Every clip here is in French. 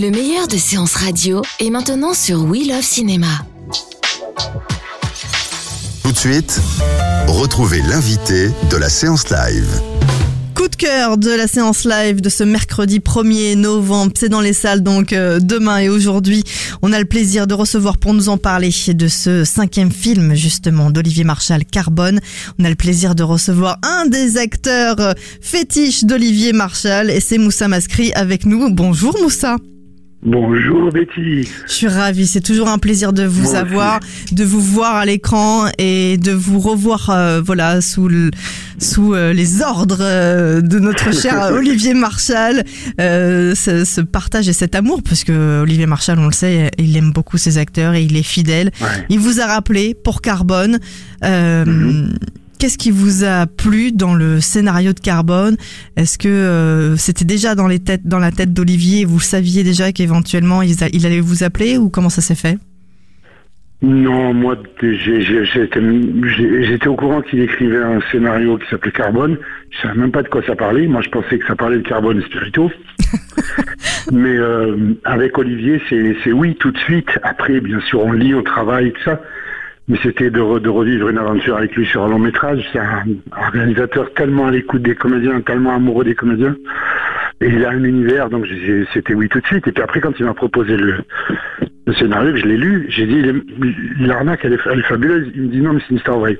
Le meilleur de séances radio est maintenant sur We Love Cinéma. Tout de suite, retrouvez l'invité de la séance live. Coup de cœur de la séance live de ce mercredi 1er novembre. C'est dans les salles donc euh, demain et aujourd'hui. On a le plaisir de recevoir pour nous en parler de ce cinquième film justement d'Olivier Marchal, Carbone. On a le plaisir de recevoir un des acteurs euh, fétiches d'Olivier Marchal et c'est Moussa Maskri avec nous. Bonjour Moussa. Bonjour Betty. Je suis ravie, c'est toujours un plaisir de vous Moi aussi. avoir, de vous voir à l'écran et de vous revoir euh, voilà sous le- sous euh, les ordres euh, de notre cher Olivier Marchal. Euh, ce, ce partage et cet amour parce que Olivier Marchal, on le sait, il aime beaucoup ses acteurs et il est fidèle. Ouais. Il vous a rappelé pour Carbone. Euh, Mhm. Qu'est-ce qui vous a plu dans le scénario de Carbone? Est-ce que euh, c'était déjà dans les têtes, dans la tête d'Olivier et Vous saviez déjà qu'éventuellement il, allait vous appeler ou comment ça s'est fait? Non, moi j'étais au courant qu'il écrivait un scénario qui s'appelait Carbone. Je savais même pas de quoi ça parlait. Moi je pensais que ça parlait de carbone et spirito. Mais euh, avec Olivier, c'est c'est oui tout de suite. Après, bien sûr, on lit, on travaille, tout ça. Mais c'était de, re- de revivre une aventure avec lui sur un long métrage. C'est un, un réalisateur tellement à l'écoute des comédiens, tellement amoureux des comédiens. Et il a un univers, donc c'était oui tout de suite. Et puis après, quand il m'a proposé le, scénario, que je l'ai lu, j'ai dit, l'arnaque, elle est, elle est fabuleuse. Il me dit, non, mais c'est une histoire vraie.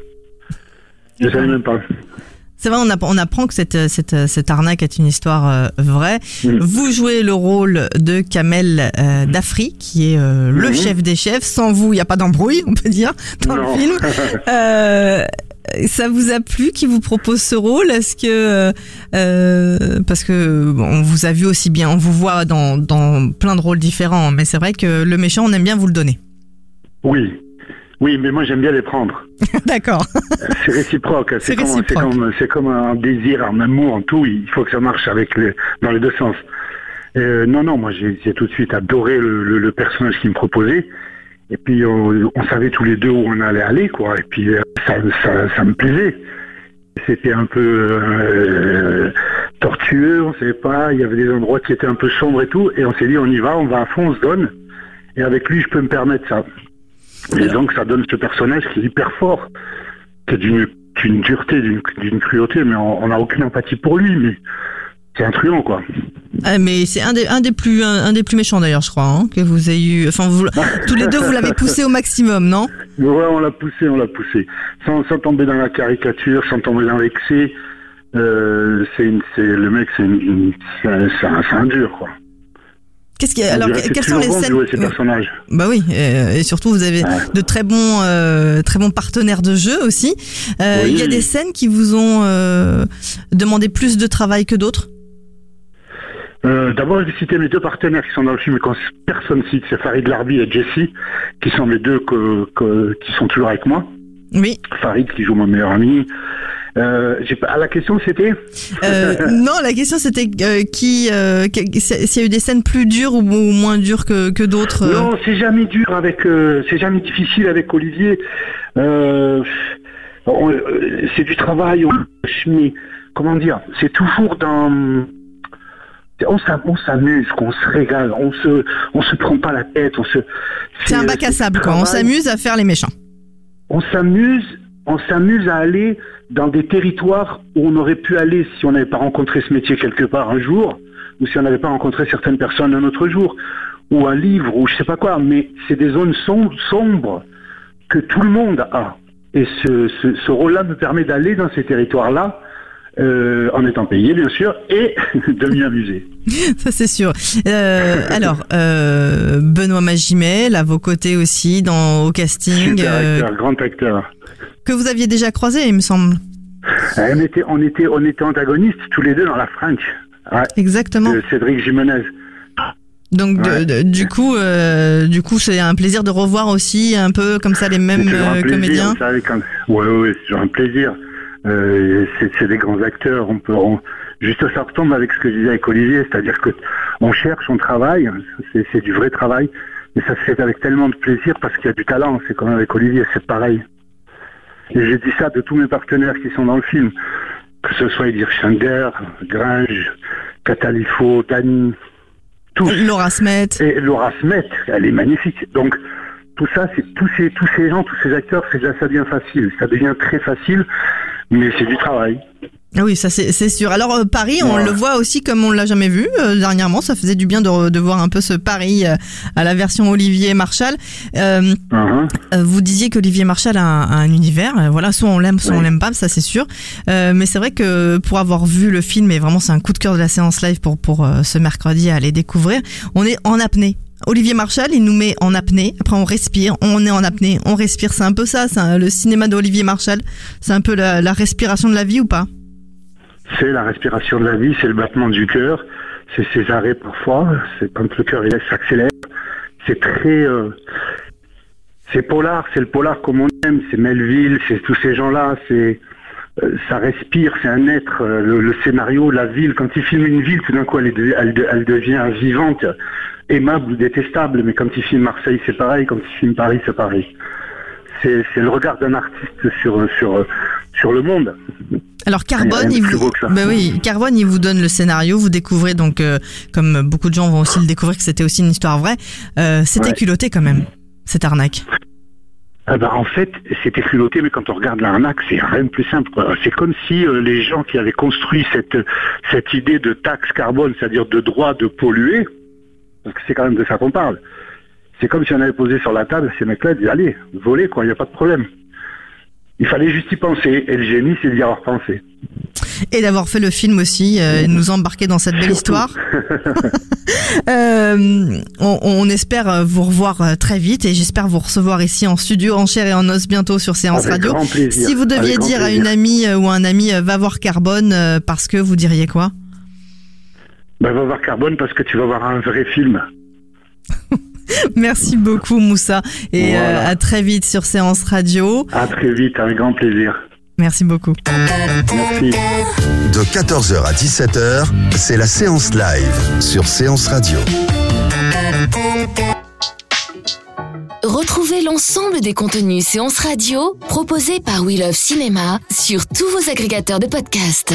Je savais même pas. C'est vrai, on, app- on apprend que cette, cette, cette arnaque est une histoire euh, vraie. Vous jouez le rôle de Kamel euh, Dafri, qui est euh, le Mhm. chef des chefs. Sans vous, il n'y a pas d'embrouille, on peut dire, dans Non. le film. Euh, ça vous a plu qu'il vous propose ce rôle? Est-ce que euh, parce que bon, on vous a vu aussi bien, on vous voit dans, dans plein de rôles différents, mais c'est vrai que le méchant, on aime bien vous le donner. Oui. Oui, mais moi j'aime bien les prendre. D'accord. C'est réciproque. C'est comme, comme, un désir, un amour, en tout. Il faut que ça marche avec les, dans les deux sens. Euh, non, non, moi j'ai tout de suite adoré le, le, le personnage qu'il me proposait. Et puis on, on savait tous les deux où on allait aller, quoi. Et puis euh, ça, ça, ça me plaisait. C'était un peu euh, tortueux, on savait pas. Il y avait des endroits qui étaient un peu sombres et tout. Et on s'est dit, on y va, on va à fond, on se donne. Et avec lui, je peux me permettre ça. Et donc ça donne ce personnage qui est hyper fort, qui est d'une d'une dureté, d'une d'une cruauté, mais on n'a aucune empathie pour lui, mais c'est un truand, quoi. Ah, mais c'est un des, un des plus un, un des plus méchants d'ailleurs, je crois, hein, que vous ayez eu. Enfin, vous, tous les deux, vous l'avez poussé au maximum, non? Ouais, on l'a poussé, on l'a poussé. Sans, sans tomber dans la caricature, sans tomber dans l'excès. Euh, c'est une- c'est le mec, c'est un, c'est un, c'est un dur, quoi. Qu'est-ce alors, dirait que c'est quelles plus sont les scènes ces personnages. Bah oui, euh, et surtout vous avez Ouais. de très bons, euh, très bons partenaires de jeu aussi. Euh, Il y a des scènes qui vous ont euh, demandé plus de travail que d'autres? D'abord, je vais citer mes deux partenaires qui sont dans le film personne cite, c'est Farid Larbi et Jesse, qui sont mes deux que, que- qui sont toujours avec moi. Oui. Farid qui joue mon meilleur ami. Euh, à la question c'était Euh, non, la question c'était euh, qui, s'il y a eu des scènes plus dures ou, ou moins dures que, que d'autres. Non, c'est jamais dur avec, c'est jamais difficile avec Olivier. On- c'est du travail, on, mais comment dire, c'est toujours dans, on s'am- on s'amuse, qu'on se régale, on se, on se prend pas la tête, on se. C'est un bac à sable, quoi. On s'amuse à faire les méchants. On s'amuse, on s'amuse à aller dans des territoires où on aurait pu aller si on n'avait pas rencontré ce métier quelque part un jour, ou si on n'avait pas rencontré certaines personnes un autre jour, ou un livre, ou je sais pas quoi. Mais c'est des zones som- sombres que tout le monde a. Et ce, ce, ce rôle-là me permet d'aller dans ces territoires-là, euh, en étant payé bien sûr, et de m'y amuser. Ça c'est sûr. Euh, alors, euh, Benoît Magimel, à vos côtés aussi, dans au casting, Super euh, acteur, grand acteur. Que vous aviez déjà croisé, il me semble. on était, on était, on était antagonistes tous les deux dans la French. Ouais, Exactement. de Cédric Jimenez. Donc de- Ouais. de- du coup, euh, du coup, c'est un plaisir de revoir aussi un peu comme ça les mêmes un euh, plaisir, comédiens. savez, quand... Ouais, ouais, ouais, c'est toujours un plaisir. Euh, c'est des grands acteurs. On peut, on- Juste, ça retombe avec ce que je disais avec Olivier, c'est-à-dire que on cherche, on travaille, c'est du vrai travail, mais ça se fait avec tellement de plaisir parce qu'il y a du talent. C'est comme avec Olivier, c'est pareil. Et j'ai dit ça de tous mes partenaires qui sont dans le film, que ce soit Edir Schander, Gringe, Catalifo, Dani, tous. Laura Smet. Et Laura Smet, elle est magnifique. Donc tout ça, c'est tous ces tous ces gens, tous ces acteurs, c'est déjà ça devient facile. Ça devient très facile, mais c'est du travail. Ah Oui, ça c'est sûr. Alors euh, Paris, on Ouais. le voit aussi comme on l'a jamais vu euh, dernièrement. Ça faisait du bien de, de voir un peu ce Paris euh, à la version Olivier Marshall. Euh, Hein, euh, vous disiez qu'Olivier Marshall a un, a un univers. Voilà, soit on l'aime, soit on l'aime pas, ça c'est sûr. Euh, mais c'est vrai que pour avoir vu le film, et vraiment c'est un coup de cœur de la séance live pour pour ce mercredi à aller découvrir, on est en apnée. Olivier Marshall, il nous met en apnée. Après, on respire, on est en apnée, on respire. C'est un peu ça, c'est un- le cinéma d'Olivier Marshall. C'est un peu la, la respiration de la vie ou pas? C'est la respiration de la vie, c'est le battement du cœur, c'est ses arrêts parfois, c'est quand le cœur il s'accélère. C'est très, euh, c'est polar, c'est le polar comme on aime, c'est Melville, c'est tous ces gens-là, c'est euh, ça respire, c'est un être. euh, Le, scénario, la ville, quand il filme une ville, tout d'un coup, elle, devient vivante, aimable ou détestable. Mais quand il filme Marseille, c'est pareil. Quand il filme Paris, c'est pareil. C'est le regard d'un artiste sur sur sur le monde. Alors Carbone, il vous, bah oui, Carbone, il vous donne le scénario. Vous découvrez donc, euh, comme beaucoup de gens vont aussi le découvrir, que c'était aussi une histoire vraie. Euh, c'était Ouais. culotté quand même cette arnaque. Ah bah, en fait, c'était culotté, mais quand on regarde l'arnaque, c'est rien de plus simple. C'est comme si euh, les gens qui avaient construit cette, cette idée de taxe carbone, c'est-à-dire de droit de polluer, parce que c'est quand même de ça qu'on parle, c'est comme si on avait posé sur la table, ces mecs-là disaient, allez, volez, quoi, il n'y a pas de problème. Il fallait juste y penser, et le génie, c'est d'y avoir pensé. Et d'avoir fait le film aussi, euh, nous embarquer dans cette belle histoire. Euh, on, on espère vous revoir euh, très vite et j'espère vous recevoir ici en studio, en chair et en os bientôt sur Séance Avec Radio. plaisir. Si vous deviez Avec dire à une amie euh, ou un ami va voir Carbone euh, parce que vous diriez quoi? Ben, va voir Carbone parce que tu vas voir un vrai film. Merci beaucoup Moussa et Voilà. euh, à très vite sur Séance Radio. À très vite, avec grand plaisir. Merci beaucoup. Merci. De 14h à 17h, c'est la séance live sur Séance Radio. Retrouvez l'ensemble des contenus séances radio proposés par We Love Cinéma sur tous vos agrégateurs de podcasts.